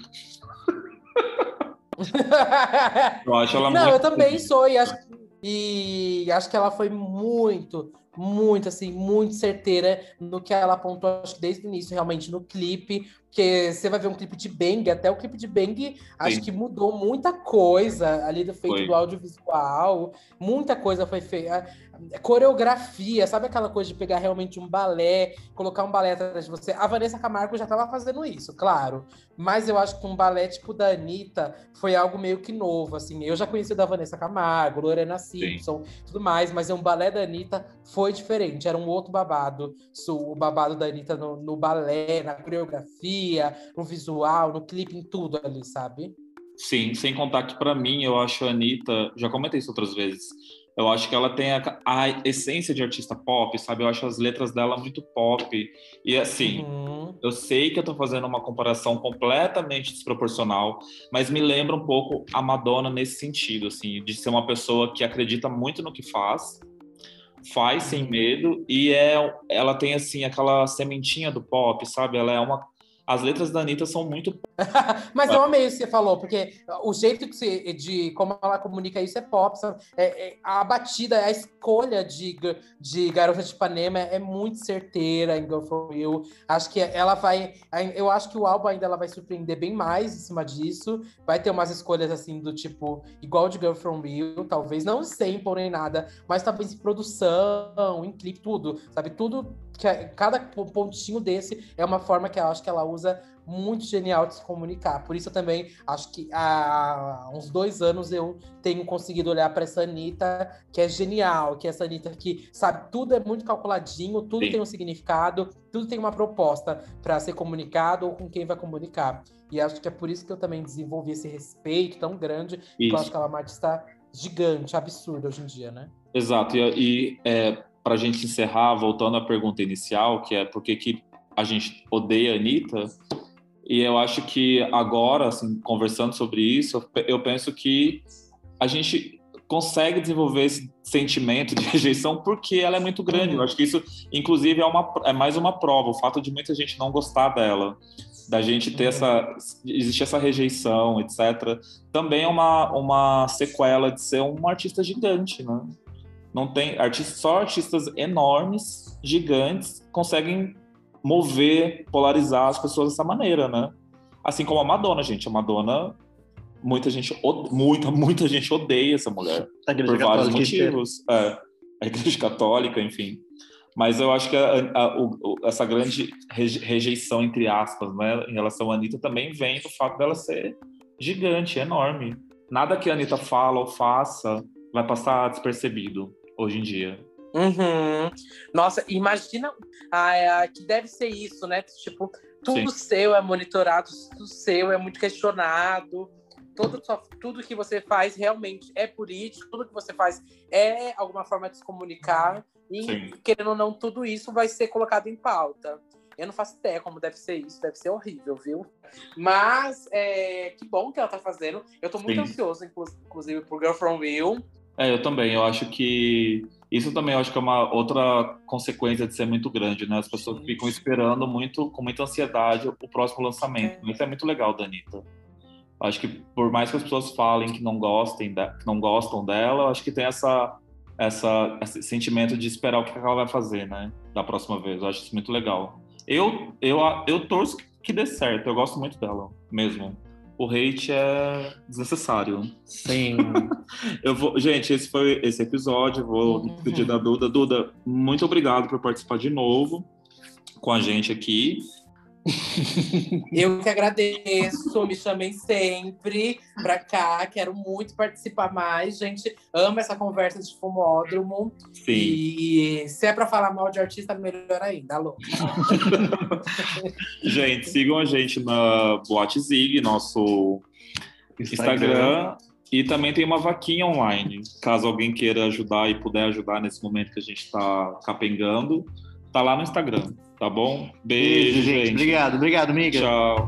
Eu acho ela Não, muito. eu também sou, e acho, e acho que ela foi muito, muito, assim, muito certeira no que ela apontou, acho que desde o início, realmente, no clipe. Porque você vai ver um clipe de Bang, até o clipe de Bang, acho Sim. que mudou muita coisa ali do feito Foi. do audiovisual, muita coisa foi feita. Coreografia, sabe aquela coisa de pegar realmente um balé, colocar um balé atrás de você? A Vanessa Camargo já estava fazendo isso, claro. Mas eu acho que um balé tipo da Anitta foi algo meio que novo, assim. Eu já conheci o da Vanessa Camargo, Lorena Simpson, tudo mais, mas um balé da Anitta foi diferente, era um outro babado. O babado da Anitta no, no balé, na coreografia, no visual, no clipe, em tudo ali, sabe? Sim, sem contar que pra mim, eu acho a Anitta, já comentei isso outras vezes, eu acho que ela tem a, a essência de artista pop, sabe? Eu acho as letras dela muito pop. E assim, Uhum. eu sei que eu tô fazendo uma comparação completamente desproporcional, mas me lembra um pouco a Madonna nesse sentido, assim, de ser uma pessoa que acredita muito no que faz, faz sem Uhum. medo e é ela tem assim aquela sementinha do pop, sabe? Ela é uma as letras da Anitta são muito Mas eu amei o que você falou, porque o jeito que você, de como ela comunica isso é pop? É, é- a batida, a escolha de, de Garota de Ipanema é muito certeira em Girl From You. Acho que ela vai. Eu acho que o álbum ainda ela vai surpreender bem mais em cima disso. Vai ter umas escolhas assim do tipo, igual de Girl From You, talvez, não sample nem nada, mas talvez em produção, em clipe, tudo, sabe? Tudo que a- cada pontinho desse é uma forma que eu acho que ela usa muito genial de se comunicar. Por isso eu também acho que há uns dois anos eu tenho conseguido olhar para essa Anitta, que é genial, que é essa Anitta que, sabe, tudo é muito calculadinho, tudo Sim. tem um significado, tudo tem uma proposta para ser comunicado ou com quem vai comunicar. E acho que é por isso que eu também desenvolvi esse respeito tão grande, porque eu acho que ela é uma artista gigante, absurda hoje em dia, né? Exato, e, e é, para a gente encerrar, voltando à pergunta inicial, que é por que, que a gente odeia a Anitta, e eu acho que agora, assim, conversando sobre isso, eu pe- eu penso que a gente consegue desenvolver esse sentimento de rejeição porque ela é muito grande. Eu acho que isso, inclusive, é, uma, é mais uma prova, o fato de muita gente não gostar dela, da gente ter essa. existir essa rejeição, etc. Também é uma, uma sequela de ser um artista gigante, né? Não tem artistas, só artistas enormes, gigantes, conseguem mover, polarizar as pessoas dessa maneira, né? Assim como a Madonna, gente. A Madonna, muita gente, muita, muita gente odeia essa mulher por vários inteira. motivos. É, a Igreja Católica, enfim. Mas eu acho que a- a- o- essa grande reje- rejeição, entre aspas, né, em relação à Anitta também vem do fato dela ser gigante, enorme. Nada que a Anitta fala ou faça vai passar despercebido hoje em dia. Uhum. Nossa, imagina ah, que deve ser isso, né? Tipo, tudo seu é monitorado, tudo seu é muito questionado. Todo, tudo que você faz realmente é político, tudo que você faz é alguma forma de se comunicar. E, Sim. querendo ou não, tudo isso vai ser colocado em pauta. Eu não faço ideia como deve ser isso, deve ser horrível, viu? Mas é, que bom que ela tá fazendo. Eu tô muito Sim. ansioso, inclu- inclusive, por Girl From Will. É, eu também. Eu acho que isso também eu acho que é uma outra consequência de ser muito grande, né? As pessoas ficam esperando muito, com muita ansiedade, o próximo lançamento. É. Isso é muito legal da Anitta. Acho que por mais que as pessoas falem que não gostem, da- que não gostam dela, acho que tem essa, essa, esse sentimento de esperar o que ela vai fazer, né? Da próxima vez. Eu acho isso muito legal. Eu, eu, eu torço que dê certo. Eu gosto muito dela, mesmo. O hate é desnecessário. Sim. Eu vou, gente, esse foi esse episódio. Vou me Uhum. despedir da Duda. Duda, muito obrigado por participar de novo com a gente aqui. Eu que agradeço, me chamem sempre pra cá, quero muito participar mais, gente. Amo essa conversa de fumódromo. Sim. E se é pra falar mal de artista, melhor ainda, alô. gente, sigam a gente na Boate Zig, nosso Instagram. Instagram. E também tem uma vaquinha online. Caso alguém queira ajudar e puder ajudar nesse momento que a gente está capengando, tá lá no Instagram, tá bom? Beijo, Beijo gente. Obrigado, obrigado, amiga. Tchau.